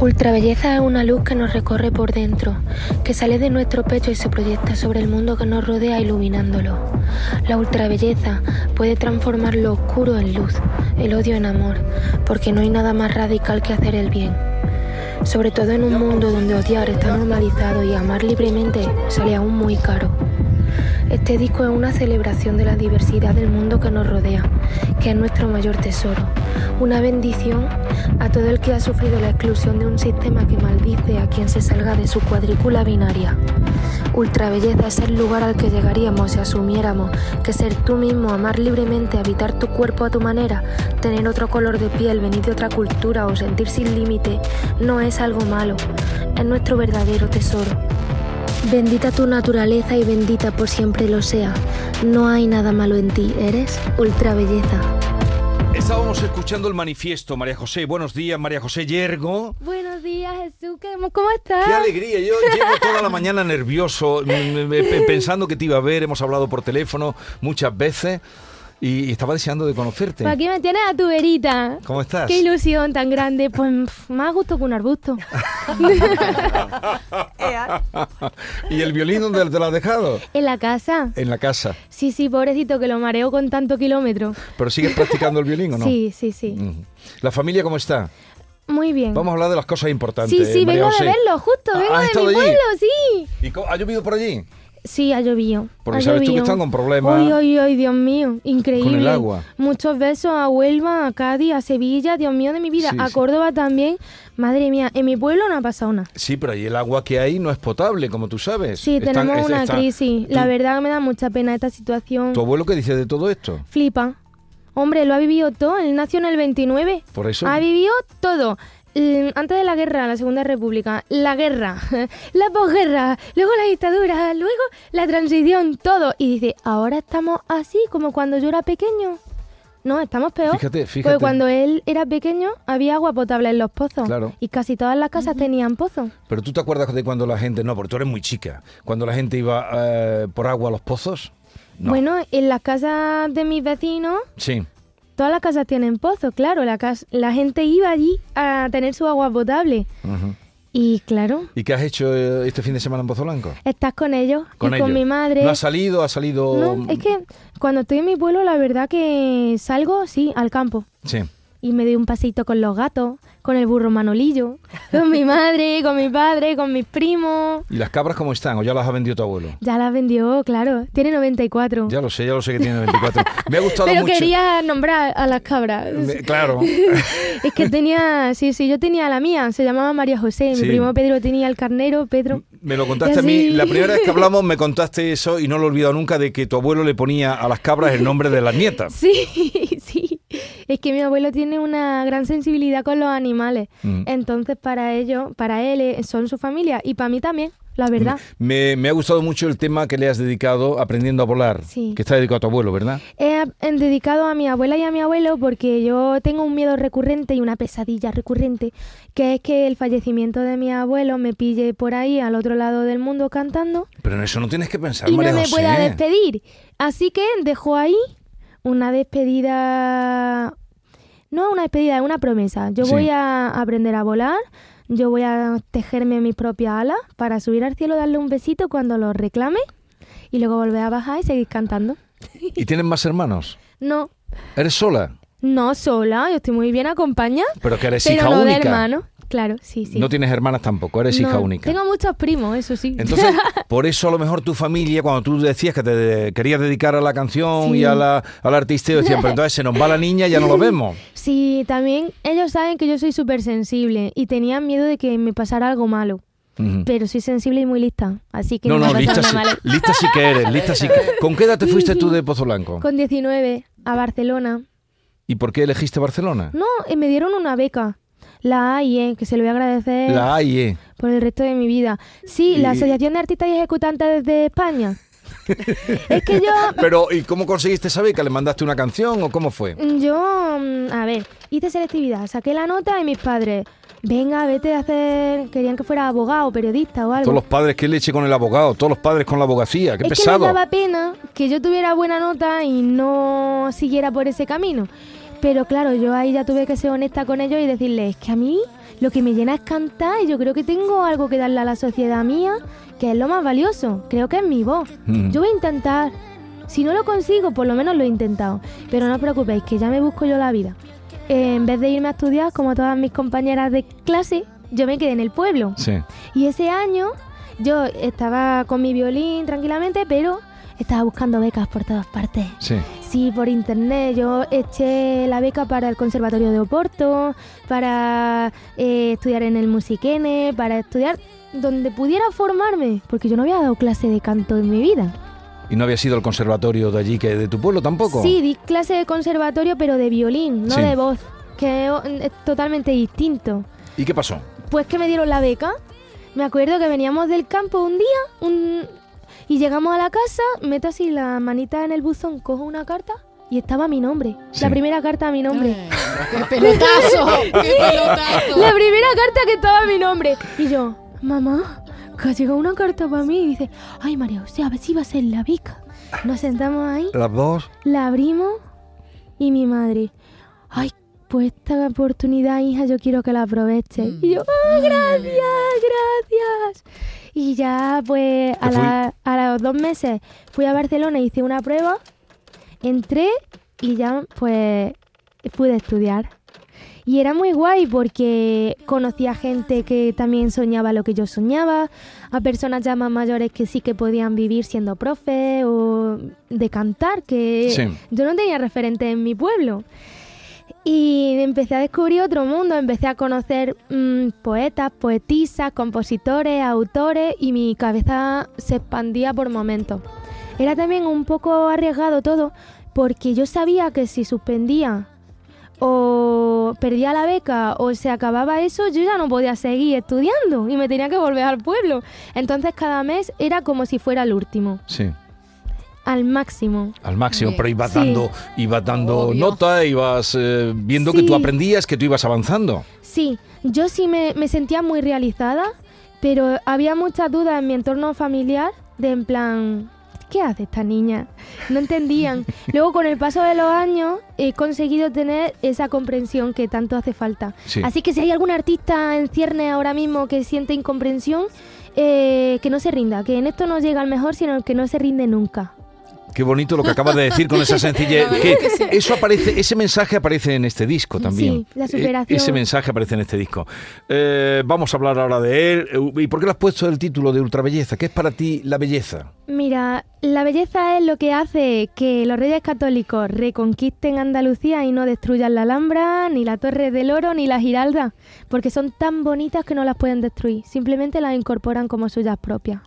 Ultrabelleza es una luz que nos recorre por dentro, que sale de nuestro pecho y se proyecta sobre el mundo que nos rodea iluminándolo. La ultrabelleza puede transformar lo oscuro en luz, el odio en amor, porque no hay nada más radical que hacer el bien. Sobre todo en un mundo donde odiar está normalizado y amar libremente sale aún muy caro. Este disco es una celebración de la diversidad del mundo que nos rodea, que es nuestro mayor tesoro. Una bendición a todo el que ha sufrido la exclusión de un sistema que maldice a quien se salga de su cuadrícula binaria. Ultrabelleza es el lugar al que llegaríamos si asumiéramos que ser tú mismo, amar libremente, habitar tu cuerpo a tu manera, tener otro color de piel, venir de otra cultura o sentir sin límite, no es algo malo, es nuestro verdadero tesoro. Bendita tu naturaleza y bendita por siempre lo sea. No hay nada malo en ti, eres ultra belleza. Estábamos escuchando el manifiesto, María José. Buenos días, María José Yergo. Buenos días, Jesús. ¿Cómo estás? Qué alegría. Yo llevo toda la mañana nervioso, pensando que te iba a ver. Hemos hablado por teléfono muchas veces. Y, estaba deseando de conocerte. ¿Para qué me tienes a tu verita? ¿Cómo estás? Qué ilusión tan grande. Pues más gusto que un arbusto. ¿Y el violín dónde te lo has dejado? En la casa. En la casa. Sí, sí, pobrecito, que lo mareo con tanto kilómetro. ¿Pero sigues practicando el violín o no? Sí, sí, sí. ¿La familia cómo está? Muy bien. Vamos a hablar de las cosas importantes. Sí, sí, vengo de verlo, justo, vengo de mi pueblo, sí. ¿Y ha llovido por allí? Sí, ha llovido. Porque sabes tú que están con problemas. Ay, ay, ay, Dios mío, increíble. Con el agua. Muchos besos a Huelva, a Cádiz, a Sevilla, Dios mío de mi vida, a Córdoba también. Madre mía, en mi pueblo no ha pasado nada. Sí, pero ahí el agua que hay no es potable, como tú sabes. Sí, tenemos una crisis. La verdad me da mucha pena esta situación. ¿Tu abuelo qué dice de todo esto? Flipa. Hombre, lo ha vivido todo. Él nació en el 29. Por eso. Ha vivido todo antes de la guerra, la Segunda República, la guerra, la posguerra, luego la dictadura, luego la transición, todo. Y dice, ahora estamos así como cuando yo era pequeño. No, estamos peor. Fíjate, fíjate. Porque cuando él era pequeño había agua potable en los pozos. Claro. Y casi todas las casas tenían pozos. Pero tú te acuerdas de cuando la gente, no, porque tú eres muy chica, cuando la gente iba eh, por agua a los pozos. Bueno, en las casas de mis vecinos. Sí todas las casas tienen pozos, claro. La, la gente iba allí a tener su agua potable. Y claro. ¿Y qué has hecho eh, este fin de semana en Pozo Blanco? Estás con ellos, ¿Con, y con mi madre. ¿No has salido? ¿Has salido...? No, es que cuando estoy en mi pueblo, la verdad que salgo, sí, al campo. Sí. Y me doy un pasito con los gatos, con el burro Manolillo, con mi madre, con mi padre, con mis primos. ¿Y las cabras cómo están? ¿O ya las ha vendido tu abuelo? Ya las vendió, claro. Tiene 94. Ya lo sé, ya lo sé que tiene 94. Me ha gustado Pero mucho. Pero quería nombrar a las cabras. claro. es que tenía, sí, sí, yo tenía la mía, se llamaba María José. Mi primo Pedro tenía el carnero, Pedro. Me lo contaste a mí, la primera vez que hablamos me contaste eso y no lo he olvidado nunca de que tu abuelo le ponía a las cabras el nombre de las nietas. Sí. Es que mi abuelo tiene una gran sensibilidad con los animales. Mm. Entonces, para ellos, para él, eh, son su familia y para mí también. La verdad. Me, ha gustado mucho el tema que le has dedicado Aprendiendo a volar, que está dedicado a tu abuelo, ¿verdad? He dedicado a mi abuela y a mi abuelo porque yo tengo un miedo recurrente y una pesadilla recurrente, que es que el fallecimiento de mi abuelo me pille por ahí al otro lado del mundo cantando. Pero en eso no tienes que pensar, y no me pueda despedir. Así que dejo ahí una despedida, no una despedida, es una promesa. Yo voy a aprender a volar, yo voy a tejerme mis propias alas para subir al cielo, darle un besito cuando lo reclame y luego volver a bajar y seguir cantando. ¿Y tienes más hermanos? No. ¿Eres sola? No, sola, yo estoy muy bien acompañada. Pero que eres hija no única. De hermano. Claro, sí, sí. No tienes hermanas tampoco, eres hija única. Tengo muchos primos, eso sí. Entonces, por eso a lo mejor tu familia, cuando tú decías que te querías dedicar a la canción y a la, al artisteo, decían, pero entonces se nos va la niña y ya no lo vemos. Sí, también ellos saben que yo soy súper sensible y tenían miedo de que me pasara algo malo. Pero soy sensible y muy lista, así que no, no, lista, sí, lista sí que eres, lista sí que... ¿Con qué edad te fuiste tú de Pozo Blanco? Con 19, a Barcelona. ¿Y por qué elegiste Barcelona? No, eh, me dieron una beca. La AIE, que se lo voy a agradecer. La AIE. Por el resto de mi vida. Sí, la Asociación de Artistas y Ejecutantes de España. es que yo... Pero, ¿y cómo conseguiste saber que le mandaste una canción o cómo fue? Yo, mm, a ver, hice selectividad, saqué la nota y mis padres, venga, vete a hacer... Querían que fuera abogado, periodista o algo. Todos los padres, que leche con el abogado, todos los padres con la abogacía, qué es pesado. Que me daba pena que yo tuviera buena nota y no siguiera por ese camino. Pero claro, yo ahí ya tuve que ser honesta con ellos y decirles que a mí lo que me llena es cantar y yo creo que tengo algo que darle a la sociedad mía, que es lo más valioso. Creo que es mi voz. Mm. Yo voy a intentar. Si no lo consigo, por lo menos lo he intentado. Pero no os preocupéis, que ya me busco yo la vida. Eh, en vez de irme a estudiar, como todas mis compañeras de clase, yo me quedé en el pueblo. Sí. Y ese año yo estaba con mi violín tranquilamente, pero estaba buscando becas por todas partes. Sí. Sí, por internet. Yo eché la beca para el Conservatorio de Oporto, para eh, estudiar en el Musiquene, para estudiar donde pudiera formarme, porque yo no había dado clase de canto en mi vida. ¿Y no había sido el conservatorio de allí, que de tu pueblo tampoco? Sí, di clase de conservatorio, pero de violín, no Sí. de voz, que es totalmente distinto. ¿Y qué pasó? Pues que me dieron la beca. Me acuerdo que veníamos del campo un día un- y llegamos a la casa, meto así la manita en el buzón, cojo una carta y estaba mi nombre. Sí. La primera carta a mi nombre. Eh, ¡Qué pelotazo! ¡Qué pelotazo! La primera carta que estaba mi nombre. Y yo, mamá, que ha llegado una carta para mí. Y dice, ay María José, a ver si va a ser la beca. Nos sentamos ahí, Las dos. la abrimos y mi madre, ay, pues esta oportunidad, hija, yo quiero que la aproveches. Mm. Y yo, ah, gracias, gracias. Y ya, pues, a, la- a los dos meses fui a Barcelona, hice una prueba, entré y ya, pues, pude estudiar. Y era muy guay porque conocía gente que también soñaba lo que yo soñaba, a personas ya más mayores que sí que podían vivir siendo profe o de cantar, que Sí. yo no tenía referente en mi pueblo. Y empecé a descubrir otro mundo, empecé a conocer mm, poetas, poetisas, compositores, autores y mi cabeza se expandía por momentos. Era también un poco arriesgado todo porque yo sabía que si suspendía o perdía la beca o se acababa eso, yo ya no podía seguir estudiando y me tenía que volver al pueblo. Entonces cada mes era como si fuera el último, Sí. Al máximo. Al máximo, Bien. pero ibas Sí. dando, ibas dando Obvio. nota, ibas eh, viendo que tú aprendías, que tú ibas avanzando. Sí, yo sí me, me sentía muy realizada, pero había muchas dudas en mi entorno familiar de en plan, ¿qué hace esta niña? No entendían. Luego con el paso de los años he conseguido tener esa comprensión que tanto hace falta. Sí. Así que si hay algún artista en cierne ahora mismo que siente incomprensión, eh, que no se rinda, que en esto no llega al mejor, sino que no se rinde nunca. Qué bonito lo que acabas de decir con esa sencillez. Que eso aparece, ese mensaje aparece en este disco también. Sí, la E- superación. ese mensaje aparece en este disco. Eh, vamos a hablar ahora de él. Eh, ¿Y por qué le has puesto el título de Ultrabelleza? ¿Qué es para ti la belleza? Mira, la belleza es lo que hace que los reyes católicos reconquisten Andalucía y no destruyan la Alhambra, ni la Torre del Oro, ni la Giralda, porque son tan bonitas que no las pueden destruir, simplemente las incorporan como suyas propias.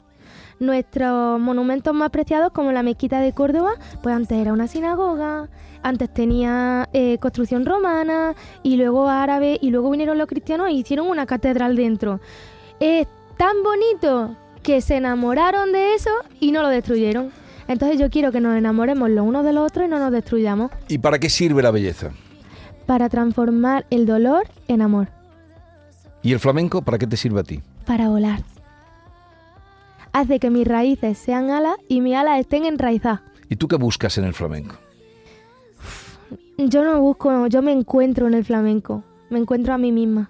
Nuestros monumentos más preciados, como la mezquita de Córdoba, pues antes era una sinagoga, antes tenía eh, construcción romana y luego árabe y luego vinieron los cristianos e hicieron una catedral dentro. Es tan bonito que se enamoraron de eso y no lo destruyeron. Entonces yo quiero que nos enamoremos los unos de los otros y no nos destruyamos ¿Y para qué sirve la belleza? para transformar el dolor en amor, ¿Y el flamenco para qué te sirve a ti? para volar. Hace que mis raíces sean alas y mis alas estén enraizadas. ¿Y tú qué buscas en el flamenco? Yo no busco, yo me encuentro en el flamenco, me encuentro a mí misma.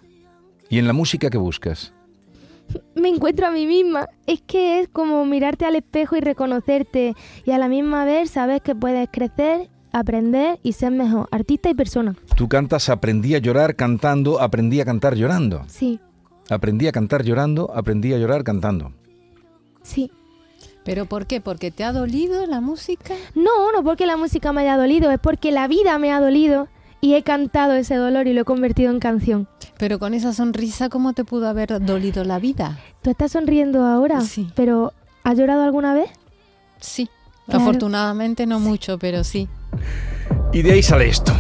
¿Y en la música qué buscas? Me encuentro a mí misma. Es que es como mirarte al espejo y reconocerte y a la misma vez sabes que puedes crecer, aprender y ser mejor, artista y persona. Tú cantas Aprendí a llorar cantando, aprendí a cantar llorando. Sí, Aprendí a cantar llorando, aprendí a llorar cantando. Sí. ¿Pero por qué? ¿Porque te ha dolido la música? No, no porque la música me haya dolido, es porque la vida me ha dolido y he cantado ese dolor y lo he convertido en canción. Pero con esa sonrisa, ¿cómo te pudo haber dolido la vida? Tú estás sonriendo ahora, Sí. pero ¿has llorado alguna vez? Sí. Claro. Afortunadamente no mucho, pero sí. Y de ahí sale esto.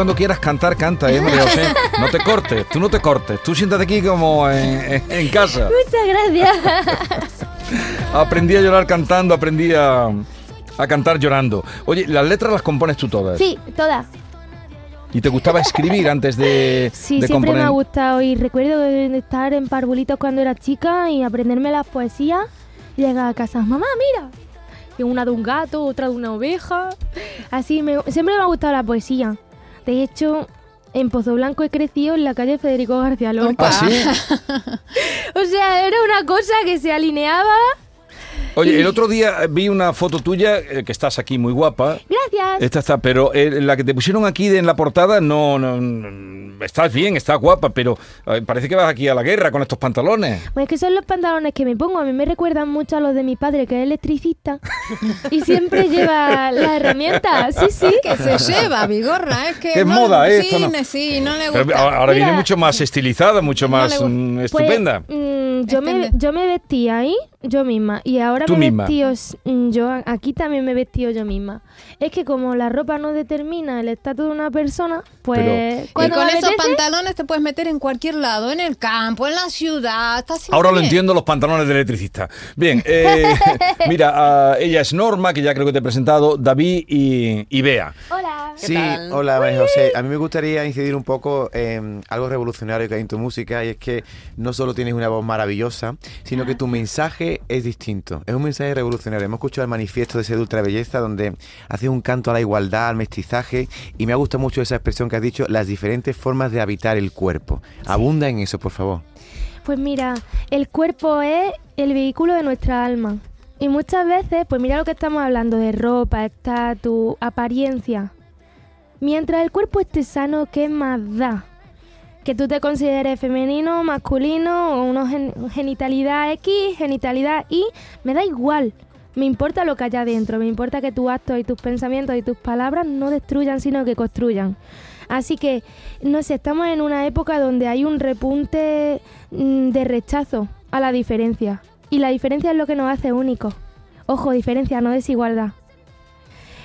Cuando quieras cantar, canta, ¿eh, María José? No te cortes, tú no te cortes. Tú siéntate aquí como en, en- casa. Muchas gracias. Aprendí a llorar cantando, aprendí a, a cantar llorando. Oye, las letras las compones tú todas. Sí, todas. ¿Y te gustaba escribir antes de, Sí, de siempre componer? me ha gustado y recuerdo estar en parvulitos cuando era chica y aprenderme las poesías y llegar a casa, mamá, mira. Y una de un gato, otra de una oveja. Así, me, siempre me ha gustado la poesía. De hecho, en Pozo Blanco he crecido en la calle Federico García Lorca. ¿Ah, sí? O sea, era una cosa que se alineaba. Oye, el otro día vi una foto tuya, eh, que estás aquí muy guapa. Gracias. Esta está, pero eh, la que te pusieron aquí de- en la portada, no, no, no, estás bien, estás guapa, pero eh, parece que vas aquí a la guerra con estos pantalones. Pues es que son los pantalones que me pongo. A mí me recuerdan mucho a los de mi padre, que es electricista. y siempre lleva las herramientas. Sí, sí. Que se lleva, Vigorra, es que... Qué no- moda, ¿eh? Sí, Esto no. sí, no le Pero gusta. ahora ahora viene Mira. mucho más estilizada, mucho más mm, Pues, estupenda. mm, yo, me, yo me vestí ahí yo misma y ahora Tú me misma. vestido mm, yo aquí también me he vestido yo misma. Es que como la ropa no determina el estatus de una persona, pues Pero- Y cuando con esos apetece- pantalones te puedes meter en cualquier lado, en el campo, en la ciudad, está Ahora lo entiendo los pantalones de electricista. Bien, eh, mira, ah, ella es Norma, que ya creo que te he presentado, David y, y Bea. Hola. ¿Qué Sí, tal? hola María José. A mí me gustaría incidir un poco en algo revolucionario que hay en tu música y es que no solo tienes una voz maravillosa, sino que tu mensaje es distinto. Es un mensaje revolucionario. Hemos escuchado el manifiesto de Sed Ultra Belleza donde haces un canto a la igualdad, al mestizaje y me ha gustado mucho esa expresión que has dicho, las diferentes formas de habitar el cuerpo. Abunda en eso, por favor. Pues mira, el cuerpo es el vehículo de nuestra alma. Y muchas veces, pues mira lo que estamos hablando de ropa, estatus, apariencia. Mientras el cuerpo esté sano, ¿qué más da? Que tú te consideres femenino, masculino, o una gen- genitalidad X, genitalidad Y, me da igual. Me importa lo que haya dentro, me importa que tus actos y tus pensamientos y tus palabras no destruyan, sino que construyan. Así que, no sé, estamos en una época donde hay un repunte mm, de rechazo a la diferencia. Y la diferencia es lo que nos hace únicos. Ojo, diferencia, no desigualdad.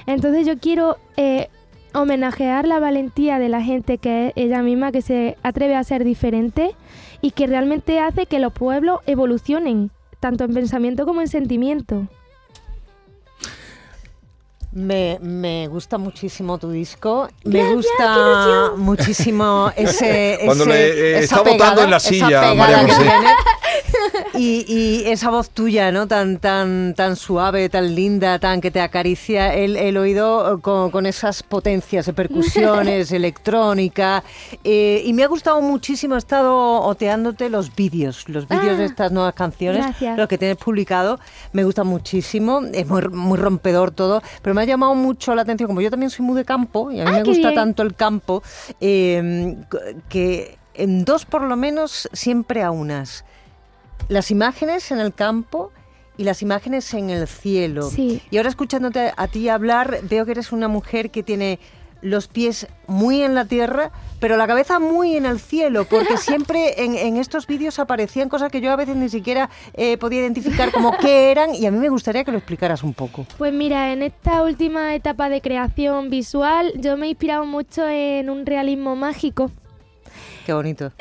Entonces yo quiero eh, homenajear la valentía de la gente que es ella misma, que se atreve a ser diferente y que realmente hace que los pueblos evolucionen, tanto en pensamiento como en sentimiento. Me, me gusta muchísimo tu disco. Me gusta muchísimo ese. Cuando ese- le, eh, esa está botando en la silla, María José. Y, y esa voz tuya, ¿no? Tan, tan, tan suave, tan linda, tan que te acaricia el, el oído con, con esas potencias de percusiones, electrónica. Eh, y me ha gustado muchísimo, he estado oteándote los vídeos, los vídeos de Ah, estas nuevas canciones, gracias. lo que tienes publicado. Me gusta muchísimo, es muy, muy rompedor todo, pero me ha llamado mucho la atención, como yo también soy muy de campo y a mí Ah, me gusta bien. tanto el campo, eh, que en dos por lo menos siempre a unas. Las imágenes en el campo y las imágenes en el cielo. Sí. Y ahora escuchándote a ti hablar, veo que eres una mujer que tiene los pies muy en la tierra, pero la cabeza muy en el cielo, porque siempre en, en estos vídeos aparecían cosas que yo a veces ni siquiera eh, podía identificar como qué eran, y a mí me gustaría que lo explicaras un poco. Pues mira, en esta última etapa de creación visual yo me he inspirado mucho en un realismo mágico, Qué bonito.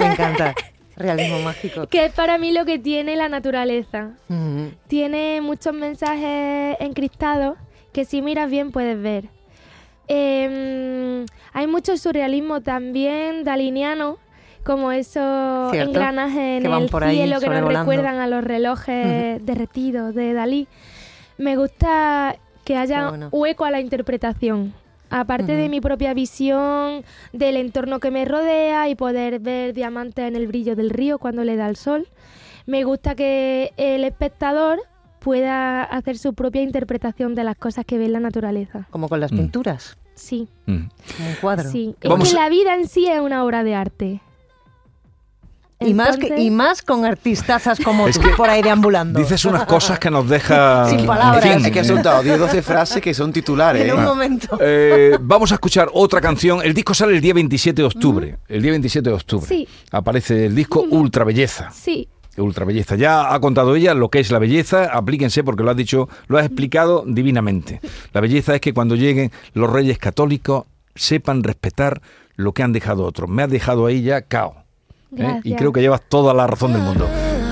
Me encanta. Realismo mágico. que es para mí lo que tiene la naturaleza. Tiene muchos mensajes encriptados que si miras bien puedes ver. Em, hay mucho surrealismo también daliniano, como esos Cierto, engranajes en el cielo que nos recuerdan a los relojes derretidos de Dalí. Me gusta que haya bueno. hueco a la interpretación. Aparte de mi propia visión, del entorno que me rodea y poder ver diamantes en el brillo del río cuando le da el sol, me gusta que el espectador pueda hacer su propia interpretación de las cosas que ve en la naturaleza. Como con las Mm. pinturas, Sí, Mm. como un cuadro. sí. Es que a- la vida en sí es una obra de arte. Y, más y más con artistazas como Es tú que por ahí deambulando. Dices unas cosas que nos deja... Sin en palabras. fin, Es que has soltado 10 12 frases que son titulares. en ¿eh? un momento. Eh, vamos a escuchar otra canción. El disco sale el día 27 de octubre. El día 27 de octubre. Sí. Aparece el disco Ultra Belleza. Sí, Ultra Belleza. Ya ha contado ella lo que es la belleza. Aplíquense porque lo has dicho, lo has explicado divinamente. La belleza es que cuando lleguen los reyes católicos sepan respetar lo que han dejado otros. Me has dejado ahí ya cao. ¿eh? Y creo que llevas toda la razón del mundo.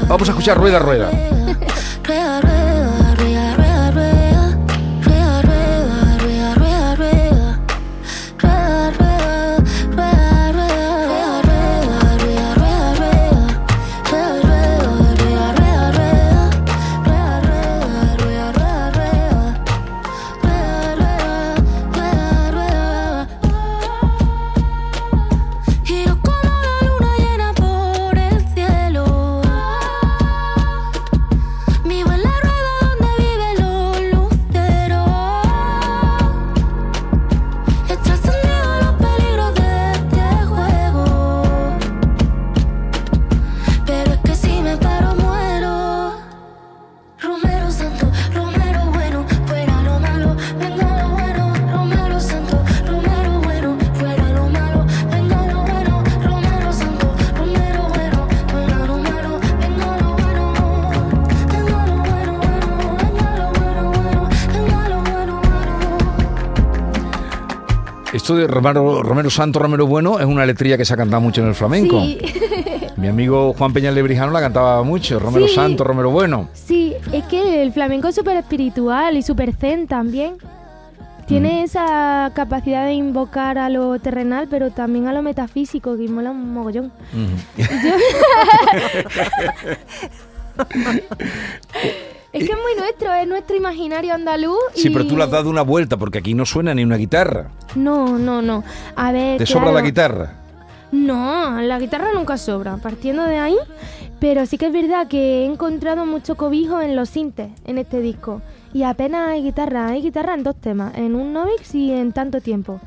Vamos a escuchar Rueda. Rueda, Esto de Romero, Romero Santo, Romero Bueno es una letría que se ha cantado mucho en el flamenco. Sí, Mi amigo Juan Peñal Lebrijano la cantaba mucho. Romero Sí. Santo, Romero Bueno. sí, es que el flamenco es súper espiritual y súper zen también. Tiene Mm. esa capacidad de invocar a lo terrenal, pero también a lo metafísico, que mola un mogollón. Es que es muy nuestro, es nuestro imaginario andaluz. Sí, y- pero tú le has dado una vuelta porque aquí no suena ni una guitarra. No, no, no. A ver. ¿Te sobra la guitarra? No, la guitarra nunca sobra, partiendo de ahí. Pero sí que es verdad que he encontrado mucho cobijo en los sintes en este disco. Y apenas hay guitarra, hay guitarra en dos temas, en un Novix y en tanto tiempo.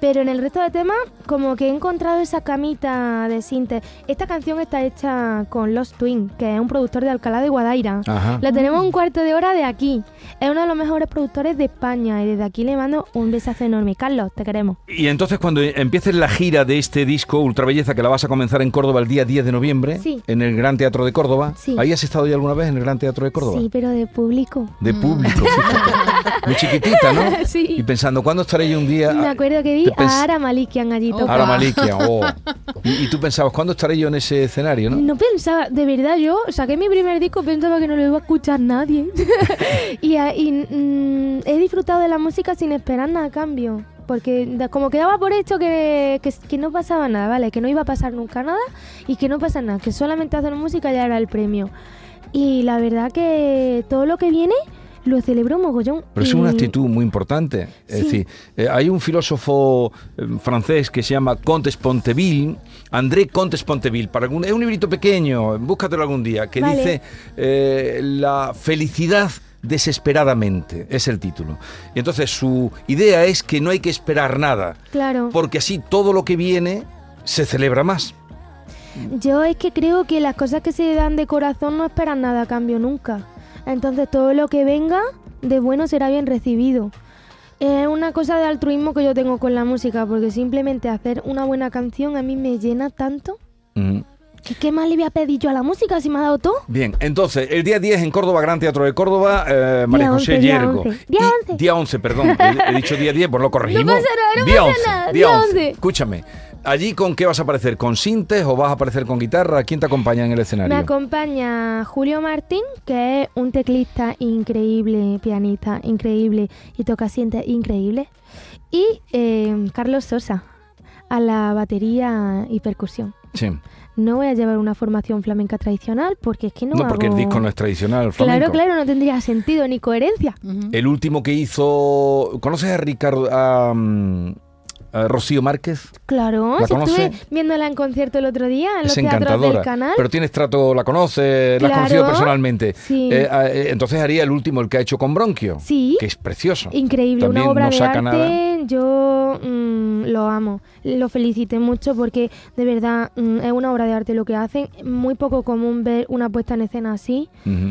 Pero en el resto de temas, como que he encontrado esa camita de sinte. Esta canción está hecha con Los Twin, que es un productor de Alcalá de Guadaira. Ajá. Lo tenemos un cuarto de hora de aquí. Es uno de los mejores productores de España y desde aquí le mando un besazo enorme. Carlos, te queremos. Y entonces cuando empieces la gira de este disco Ultra Belleza, que la vas a comenzar en Córdoba el día 10 de noviembre, Sí. en el Gran Teatro de Córdoba, Sí. ¿ahí has estado ya alguna vez en el Gran Teatro de Córdoba? Sí, pero de público. De público, Muy chiquitita, ¿no? Sí. Y pensando, ¿cuándo estaré yo un día? Me acuerdo que vi a Ara Malikian allí Oh, tocando. Ara Malikia, oh. Y, y tú pensabas, ¿cuándo estaré yo en ese escenario, no? No pensaba, de verdad, yo saqué mi primer disco, pensaba que no lo iba a escuchar nadie. y a- y, mm, he disfrutado de la música sin esperar nada a cambio. Porque como quedaba por hecho que, que, que no pasaba nada, ¿vale? Que no iba a pasar nunca nada y que no pasa nada, que solamente hacer música ya era el premio. Y la verdad que todo lo que viene lo celebro mogollón. Pero es una actitud muy importante. Es decir, eh, hay un filósofo eh, francés que se llama Comte Ponteville, André Comte Ponteville, para algún, es un librito pequeño, búscatelo algún día, que Vale. dice eh, la felicidad desesperadamente, es el título. Y entonces su idea es que no hay que esperar nada, Claro. porque así todo lo que viene se celebra más. Yo es que creo que las cosas que se dan de corazón no esperan nada a cambio nunca. Entonces todo lo que venga de bueno será bien recibido. Es una cosa de altruismo que yo tengo con la música, porque simplemente hacer una buena canción a mí me llena tanto. Que ¿Qué más le voy a pedir yo a la música si me ha dado todo? Bien, entonces, el día 10 en Córdoba, Gran Teatro de Córdoba, eh, María José 11, día Yergo. 11. Día Y- 11. Día 11, perdón. He, he dicho día 10, pues lo corregimos. pasa nada, no día pasa 11, nada, Día día 11. 11. Escúchame, ¿allí con qué vas a aparecer? ¿Con sintes o vas a aparecer con guitarra? ¿Quién te acompaña en el escenario? Me acompaña Julio Martín, que es un teclista increíble, pianista increíble y toca sientes increíble. Y eh, Carlos Sosa, a la batería y percusión. Sí. No voy a llevar una formación flamenca tradicional porque es que no No, porque el hago- disco no es tradicional flamenco. Claro, claro, no tendría sentido ni coherencia. El último que hizo... ¿Conoces a Ricardo... a, mm, a Rocío Márquez? Claro, ¿La si estuve viéndola en concierto el otro día en los es teatros encantadora. del canal. Pero tienes trato, la conoces, la has conocido personalmente. Sí. Eh, eh, entonces haría el último, el que ha hecho con Bronquio. Sí. Que es precioso. Increíble, También una obra no de arte. nada. Yo mm, lo amo, lo felicité mucho porque de verdad mm, es una obra de arte lo que hacen. Muy poco común ver una puesta en escena así,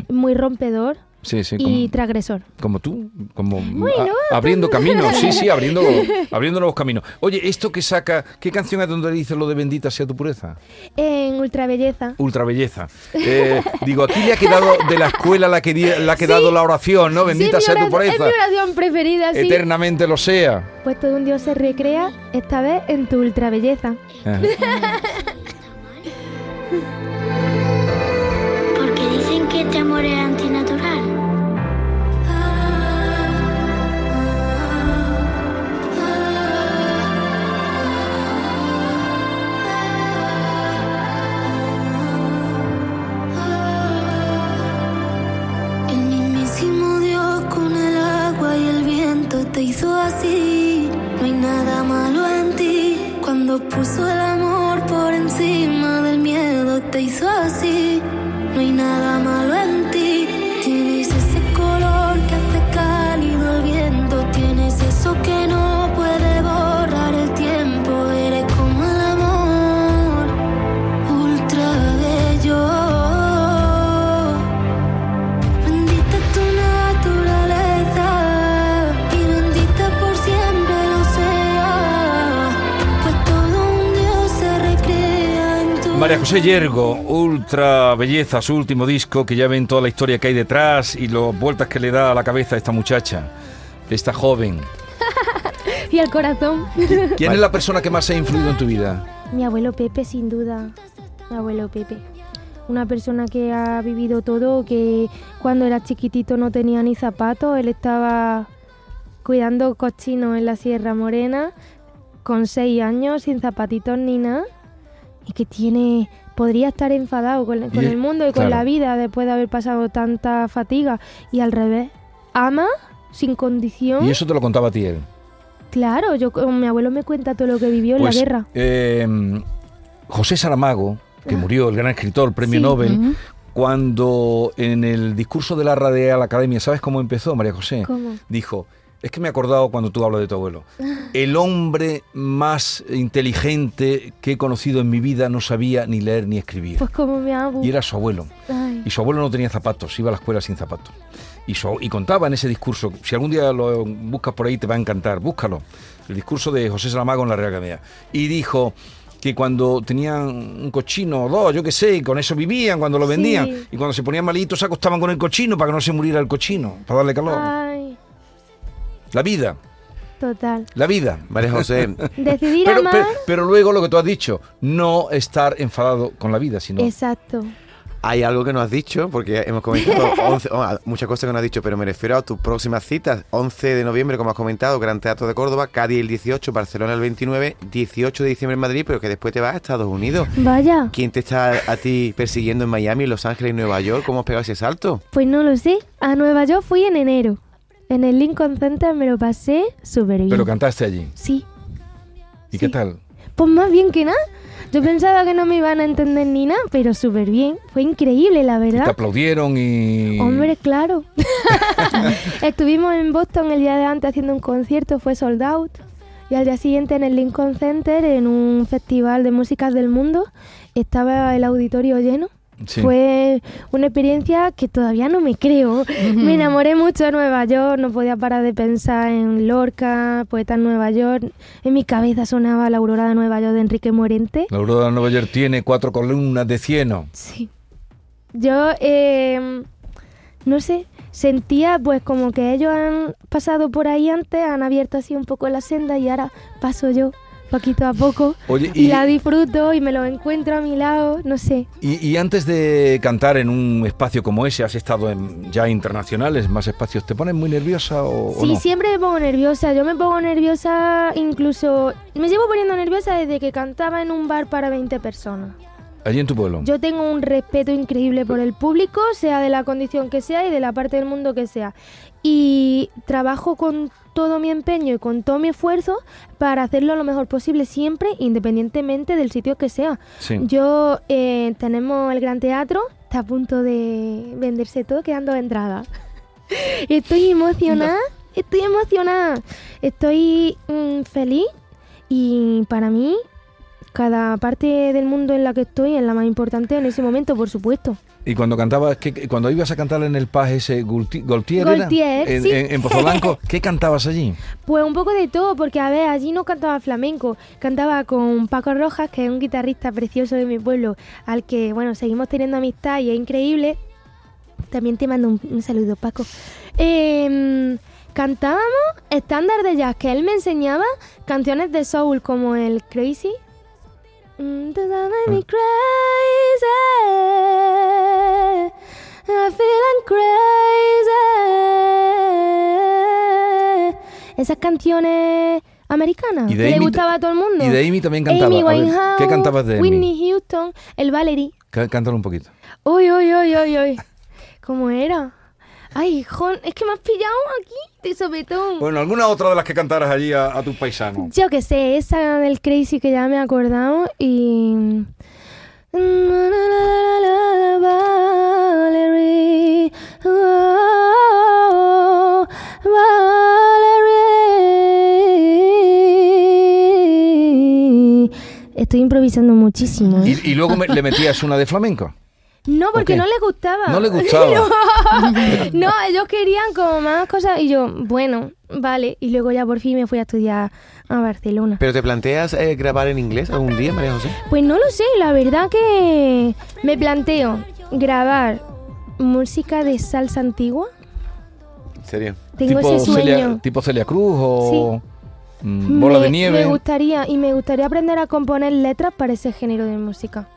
muy rompedor. Sí, sí, y como, transgresor. como tú, como Bueno, a- abriendo caminos, sí, sí, abriendo, abriendo nuevos caminos. Oye, esto que saca, ¿qué canción es donde dice lo de bendita sea tu pureza? En ultrabelleza. Ultra belleza. Eh, digo, aquí le ha quedado de la escuela la que di- le ha quedado Sí. la oración, ¿no? Bendita Sí, sea tu pureza. Es mi oración preferida, sí. Eternamente lo sea. Pues todo un Dios se recrea, esta vez en tu ultrabelleza. Eh. Porque dicen que este amor es antinatural. Te hizo así. No hay nada malo en ti. Cuando puso el amor por encima del miedo te hizo así. No hay nada malo en María José Yergo, ultra belleza, su último disco, que ya ven toda la historia que hay detrás y las vueltas que le da a la cabeza a esta muchacha, esta joven. Y al corazón. ¿Quién es la persona que más ha influido en tu vida? Mi abuelo Pepe, sin duda. Mi abuelo Pepe. Una persona que ha vivido todo, que cuando era chiquitito no tenía ni zapatos, él estaba cuidando cochinos en la Sierra Morena, con seis años, sin zapatitos ni nada, y que tiene, podría estar enfadado con, con el mundo y con claro. la vida después de haber pasado tanta fatiga, y al revés, ama sin condición. Y eso te lo contaba a ti él. Claro, yo, mi abuelo me cuenta todo lo que vivió en Pues, la guerra. eh, José Saramago, que murió, el gran escritor, premio Sí. Nobel, cuando en el discurso de la Real Academia, ¿sabes cómo empezó, María José? ¿Cómo? Dijo, es que me he acordado cuando tú hablas de tu abuelo, el hombre más inteligente que he conocido en mi vida no sabía ni leer ni escribir. Pues como mi abu. Y era su abuelo. Ay. Y su abuelo no tenía zapatos, iba a la escuela sin zapatos. Y, su- y contaba en ese discurso, si algún día lo buscas por ahí te va a encantar, búscalo. El discurso de José Saramago en la Real Academia. Y dijo que cuando tenían un cochino o dos, yo qué sé, y con eso vivían cuando lo Sí. vendían. Y cuando se ponían malitos se acostaban con el cochino para que no se muriera el cochino, para darle calor. Ay, La vida, total. la vida. María José, Decidir Pero, amar. pero, pero luego lo que tú has dicho, no estar enfadado con la vida, sino... Exacto. hay algo que no has dicho, porque hemos comentado 11 oh, muchas cosas que no has dicho, pero me refiero a tus próximas citas. 11 de noviembre, como has comentado, Gran Teatro de Córdoba, Cádiz el 18, Barcelona el 29, 18 de diciembre en Madrid, pero que después te vas a Estados Unidos. Vaya. ¿Quién te está a ti persiguiendo en Miami, Los Ángeles y Nueva York? ¿Cómo has pegado ese salto? Pues no lo sé. A Nueva York fui en enero. En el Lincoln Center me lo pasé súper bien. Pero cantaste allí. Sí. ¿Y Sí. qué tal? Pues más bien que nada. Yo pensaba que no me iban a entender ni nada, pero súper bien. Fue increíble, la Te verdad. aplaudieron y... Hombre, claro. Estuvimos en Boston el día de antes haciendo un concierto, fue sold out. Y al día siguiente en el Lincoln Center, en un festival de músicas del mundo, estaba el auditorio lleno. Sí. Fue una experiencia que todavía no me creo. Me enamoré mucho de Nueva York, no podía parar de pensar en Lorca, poeta en Nueva York. En mi cabeza sonaba la aurora de Nueva York de Enrique Morente. La Aurora de Nueva York tiene cuatro columnas de cieno. Sí. Yo, eh, no sé, sentía pues como que ellos han pasado por ahí antes, han abierto así un poco la senda y ahora paso yo poquito a poco Oye, y, y, la disfruto y me lo encuentro a mi lado, no sé. y- y antes de cantar en un espacio como ese, has estado en ya internacionales, más espacios, ¿te pones muy nerviosa o, o Sí, no? siempre me pongo nerviosa. Yo me pongo nerviosa incluso... Me llevo poniendo nerviosa desde que cantaba en un bar para 20 personas. Allí en tu pueblo. Yo tengo un respeto increíble por el público, sea de la condición que sea y de la parte del mundo que sea. Y trabajo con todo mi empeño y con todo mi esfuerzo para hacerlo lo mejor posible siempre, independientemente del sitio que sea. Sí. Yo eh, tenemos el Gran Teatro, está a punto de venderse todo, quedando entradas. Estoy emocionada, estoy emocionada, estoy mm, feliz y para mí cada parte del mundo en la que estoy es la más importante en ese momento, por supuesto. Y cuando cantabas, ¿qué- cuando ibas a cantar en el Paz ese Goltier, era? Goltier, en, sí. en- en Pozo Blanco, ¿qué cantabas allí? Pues un poco de todo, porque a ver, allí no cantaba flamenco, cantaba con Paco Rojas, que es un guitarrista precioso de mi pueblo, al que, bueno, seguimos teniendo amistad y es increíble. También te mando un, un saludo, Paco. Em, cantábamos estándar de jazz, que él me enseñaba canciones de soul como el Crazy. Mm, does that make me crazy? I feel I'm crazy. Esas canciones americanas que le gustaba a todo el mundo. y de Amy también cantaba. Amy A ver, Winehouse, ¿qué cantabas de Amy? Whitney Houston, el Valerie. Cá- Cántalo un poquito. Uy, uy, uy, uy, uy. ¿Cómo era? Ay, Jon, es que me has pillado aquí de sopetón. Bueno, ¿alguna otra de las que cantaras allí a, a tus paisanos? Yo que sé, esa del Crazy que ya me he acordado y... Valerie, oh, Valerie. Estoy improvisando muchísimo. ¿eh? Y, y luego me- le metías una de flamenco. No, porque no les gustaba. No le gustaba. No, ellos querían como más cosas y yo, bueno, vale. Y luego ya por fin me fui a estudiar a Barcelona. ¿Pero te planteas eh, grabar en inglés algún día, María José? Pues no lo sé, la verdad que me planteo grabar música de salsa antigua. ¿En serio? Tengo tipo, ese sueño. Celia, tipo Celia Cruz o mm, Bola me, de Nieve. Me gustaría, y me gustaría aprender a componer letras para ese género de música.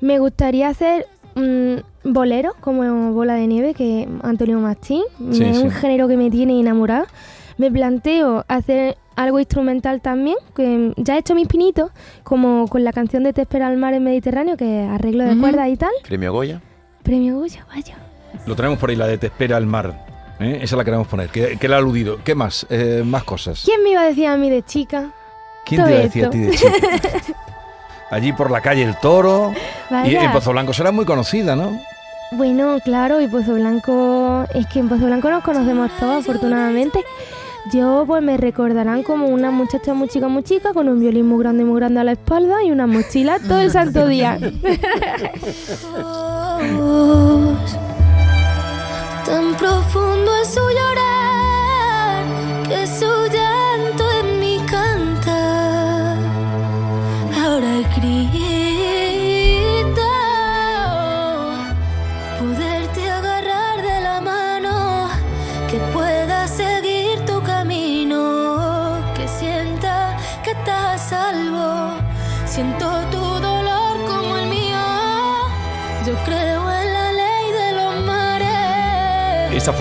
Me gustaría hacer mm, boleros como Bola de Nieve, que Antonio Mastín. Sí, es sí. un género que me tiene enamorada. Me planteo hacer algo instrumental también, que ya he hecho mis pinitos, como con la canción de Te espera al mar en Mediterráneo, que es arreglo de Ujú. cuerdas y tal. Premio Goya. Premio Goya, vaya. Lo tenemos por ahí, la de Te espera el mar. ¿eh? Esa la queremos poner, que, que la ha aludido. ¿Qué más? Eh, más cosas. ¿Quién me iba a decir a mí de chica? ¿Quién te todo iba a decir a esto? ti de chica? Allí por la calle El Toro. Y en Pozo Blanco será muy conocida, ¿no? Bueno, claro, y Pozo Blanco, es que en Pozo Blanco nos conocemos todos, afortunadamente. Yo, pues me recordarán como una muchacha muy chica, muy chica, con un violín muy grande, muy grande a la espalda y una mochila todo el santo día. Tan profundo es su llorar que su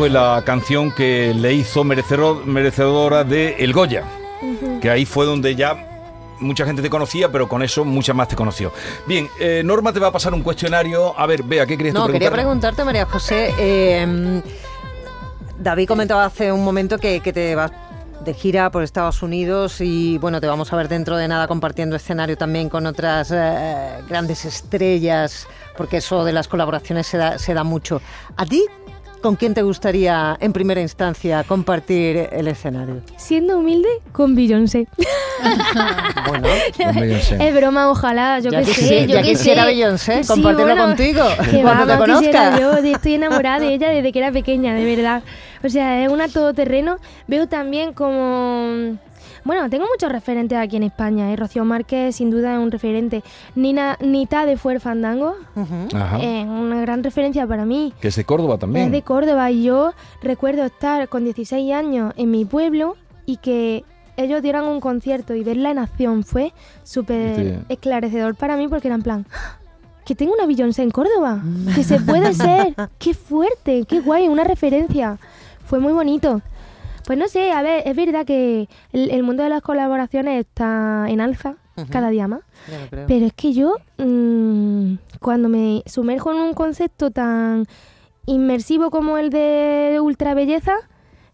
fue la canción que le hizo merecedor- merecedora de El Goya. Que ahí fue donde ya mucha gente te conocía, pero con eso mucha más te conoció. Bien, eh, Norma te va a pasar un cuestionario. A ver, vea, ¿qué querías tú No, quería preguntarte, María José. eh, David comentaba hace un momento que, que te vas de gira por Estados Unidos y bueno, te vamos a ver dentro de nada compartiendo escenario también con otras eh, grandes estrellas, porque eso de las colaboraciones se da, se da mucho. ¿A ti? ¿Con quién te gustaría en primera instancia compartir el escenario? Siendo humilde, con Beyoncé. Bueno, Con Beyoncé. Es broma, ojalá, yo Ya sé, yo ya quisiera sé. Beyoncé Sí, compartirlo bueno, contigo que cuando va, te conozca. Yo estoy enamorada de ella desde que era pequeña, de verdad. O sea, es una todoterreno. Veo también como... Bueno, tengo muchos referentes aquí en España. ¿eh? Rocío Márquez, sin duda, es un referente. Nina, Nita de Fuer Fandango, Ujú. Ajá. es una gran referencia para mí. Que es de Córdoba también. Es de Córdoba y yo recuerdo estar con 16 años en mi pueblo y que ellos dieran un concierto y verla en acción fue súper Sí. esclarecedor para mí porque era en plan, "¡Ah! que tengo una Beyoncé en Córdoba, que se puede ser, qué fuerte, qué guay, una referencia. Fue muy bonito. Pues no sé, a ver, es verdad que el, el mundo de las colaboraciones está en alza cada día más. Pero es que yo, mm, cuando me sumerjo en un concepto tan inmersivo como el de ultra belleza,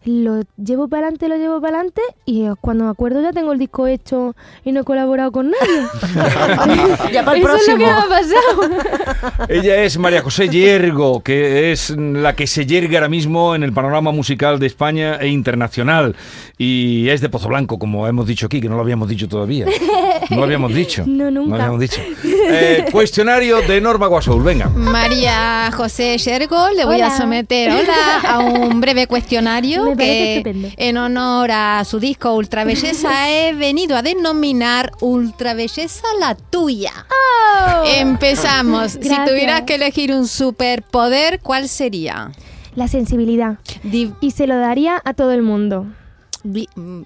lo llevo para adelante, lo llevo para adelante y eh, cuando me acuerdo ya tengo el disco hecho y no he colaborado con nadie. Ya para el Eso es lo que me ha pasado. Ella es María José Yergo, que es la que se yergue ahora mismo en el panorama musical de España e internacional. Y es de Pozo Blanco, como hemos dicho aquí, que no lo habíamos dicho todavía. No lo habíamos dicho. No, nunca. lo habíamos dicho. Eh, cuestionario de Norma Guasoul, venga. María José Yergo, le voy a someter hola, a un breve cuestionario Me que estupendo. en honor a su disco Ultra Belleza he venido a denominar Ultra Belleza la tuya. Empezamos. Si tuvieras que elegir un superpoder, ¿cuál sería? La sensibilidad. Y se lo daría a todo el mundo. mm,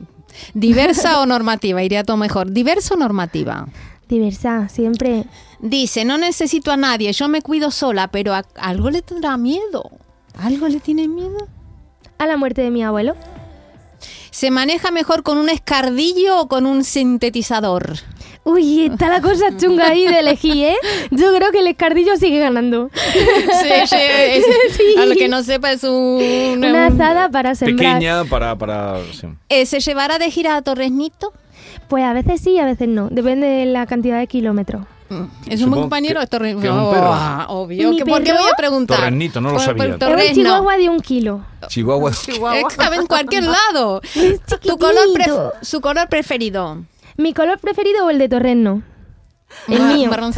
¿Diversa o normativa? Iría todo mejor. ¿Diversa o normativa? Diversa, siempre. Dice, no necesito a nadie, yo me cuido sola, pero a- algo le tendrá miedo. ¿Algo le tiene miedo? A la muerte de mi abuelo. ¿Se maneja mejor con un escardillo o con un sintetizador? Uy, está la cosa chunga ahí de elegir, ¿eh? Yo creo que el escardillo sigue ganando. Sí, sí, es- Sí. A lo que no sepa es un... Una un- azada para sembrar. Pequeña para... para sí. Eh, ¿Se llevará de gira a Torresnito? Pues a veces sí, a veces no. Depende de la cantidad de kilómetros. Mm, ¿Es un buen compañero que- de Torresnito? que un perro. obvio. ¿Mi ¿Que ¿Por qué voy a preguntar? Torresnito, no lo Por- por sabía. Es un chihuahua de un kilo. Chihuahua. Estaba en cualquier lado. tu color pref- su color preferido. Mi color preferido o el de torreno. El Mar- mío. marron-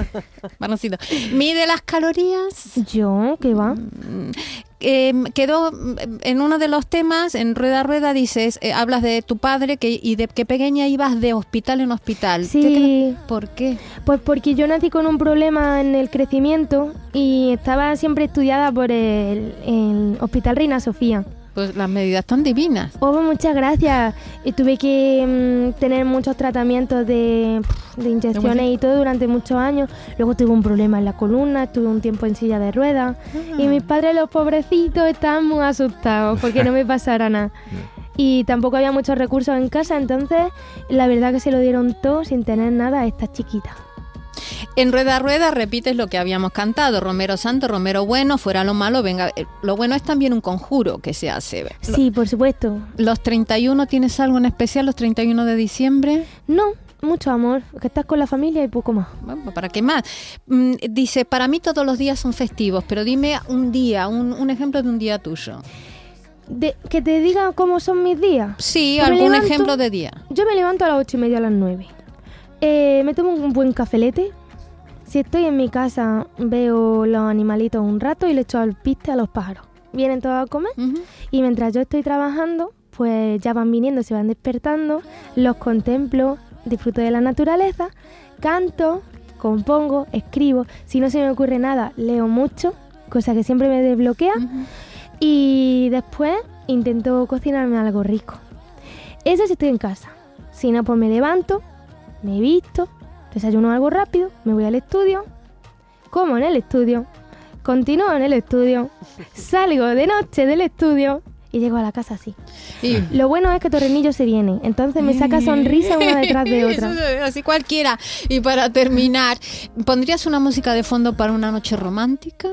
marroncito. ¿Mide las calorías? Yo, ¿qué va? Eh, quedó mm, en uno de los temas, en Rueda a Rueda, dices, eh, hablas de tu padre que, y de que pequeña ibas de hospital en hospital. Sí. ¿Qué? ¿Por qué? Pues porque yo nací con un problema en el crecimiento y estaba siempre estudiada por el, el Hospital Reina Sofía. Pues las medidas están divinas. Oh, muchas gracias. Y tuve que mm, tener muchos tratamientos de, de inyecciones y todo durante muchos años. Luego tuve un problema en la columna, estuve un tiempo en silla de ruedas. Y mis padres, los pobrecitos, estaban muy asustados porque no me pasara nada. Y tampoco había muchos recursos en casa, entonces la verdad que se lo dieron todo sin tener nada a esta chiquita. En Rueda Rueda repites lo que habíamos cantado, Romero Santo, Romero Bueno, fuera lo malo, venga. eh, Lo bueno es también un conjuro que se hace. Sí, por supuesto. ¿Los 31 tienes algo en especial, los 31 de diciembre? No, mucho amor, que estás con la familia y poco más. Bueno, ¿Para qué más? Mm, dice, para mí todos los días son festivos, pero dime un día, un, un ejemplo de un día tuyo. De, que te diga cómo son mis días. Sí, Pues algún levanto- ejemplo de día. Yo me levanto a las ocho y media, a las nueve. Eh, me tomo un buen cafelete. Si estoy en mi casa, veo los animalitos un rato y le echo al piste a los pájaros. Vienen todos a comer y mientras yo estoy trabajando, pues ya van viniendo, se van despertando, los contemplo, disfruto de la naturaleza, canto, compongo, escribo. Si no se me ocurre nada, leo mucho, cosa que siempre me desbloquea. Y después intento cocinarme algo rico. Eso si estoy en casa. Si no, pues me levanto, me visto, desayuno algo rápido, me voy al estudio, como en el estudio, continúo en el estudio, salgo de noche del estudio y llego a la casa así. Y- Lo bueno es que Torrenillo se viene, entonces me saca sonrisa una detrás de otra. Eso es Así cualquiera. Y para terminar, ¿pondrías una música de fondo para una noche romántica?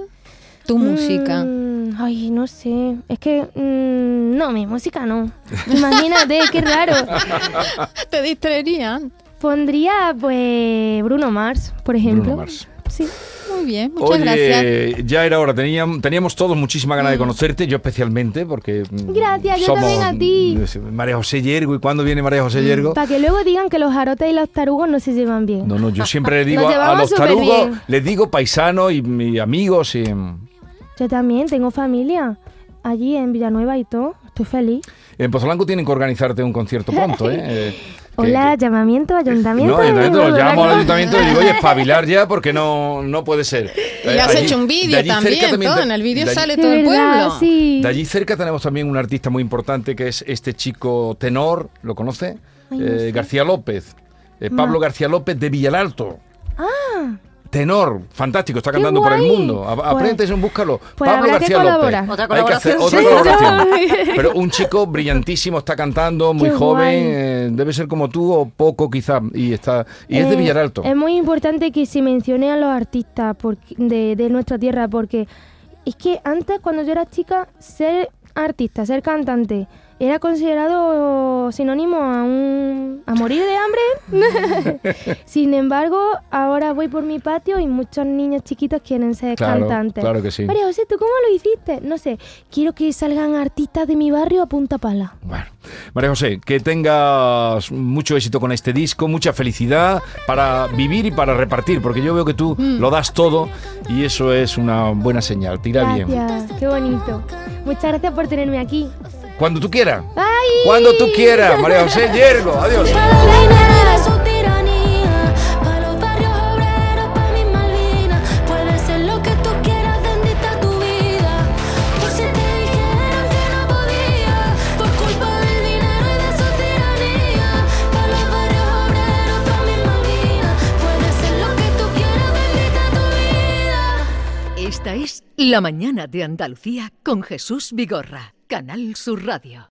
Tu música. Mm, ay, no sé. Es que. mm, no, mi música no. Imagínate, qué raro. ¿Te distraerían? Pondría, pues, Bruno Mars, por ejemplo. Bruno Mars. Sí. Muy bien, muchas Oye, gracias. ya era hora, teníamos, teníamos todos muchísima ganas de conocerte, yo especialmente, porque... mm, Gracias, yo somos, también a ti. mm, María José Yergo, ¿y cuándo viene María José Yergo? Para que luego digan que los jarotes y los tarugos no se llevan bien. No, no, yo siempre le digo a, los tarugos, bien. les digo paisanos y, y amigos y... Yo también tengo familia allí en Villanueva y todo. Estoy feliz. En Pozolanco tienen que organizarte un concierto pronto, ¿eh? Eh, Hola, que- llamamiento, ayuntamiento. No, de ayuntamiento, lo llamamos al ayuntamiento y digo, oye, espabilar ya porque no, no puede ser. Y Eh, has allí- hecho un de vídeo también, cerca todo. te- En el vídeo de allí- sale De todo el verdad, pueblo. sí. De allí cerca tenemos también un artista muy importante que es este chico tenor, ¿lo conoce? Ay, no Eh. García López. Eh, Pablo. García López de Villalto. Ah, Tenor, fantástico, está ¡Qué cantando por el mundo. A- Pues- Apréndete un búscalo. pues Pablo García. López. Otra Hay que hacer otra colaboración. colaboración. Pero un chico brillantísimo, está cantando, muy Qué joven, eh, debe ser como tú o poco quizá. Y está y es de Eh, Villaralto. Es muy importante que se mencione a los artistas porque- de, de nuestra tierra porque es que antes cuando yo era chica ser artista, ser cantante, era considerado sinónimo a un a morir de hambre. Sin embargo, ahora voy por mi patio y muchos niños chiquitos quieren ser Claro, cantantes. claro que sí. María José, ¿tú cómo lo hiciste? No sé, quiero que salgan artistas de mi barrio a punta pala. Bueno, María José, que tengas mucho éxito con este disco, mucha felicidad para vivir y para repartir, porque yo veo que tú Mm. lo das todo y eso es una buena señal. Te irá bien. Gracias, qué bonito. Muchas gracias por tenerme aquí. Cuando tú quieras. ¡Ay! Cuando tú quieras, María José Yergo. Adiós. Para el dinero y de su tiranía, para los barrios obreros, para mis Malvinas. Puede ser lo que tú quieras, bendita tu vida. Por si te dijeron que no podía, por culpa del dinero y de su tiranía. Para los barrios obreros, para mis Malvinas. Puede ser lo que tú quieras, bendita tu vida. Esta es La Mañana de Andalucía con Jesús Vigorra, Canal Sur Radio.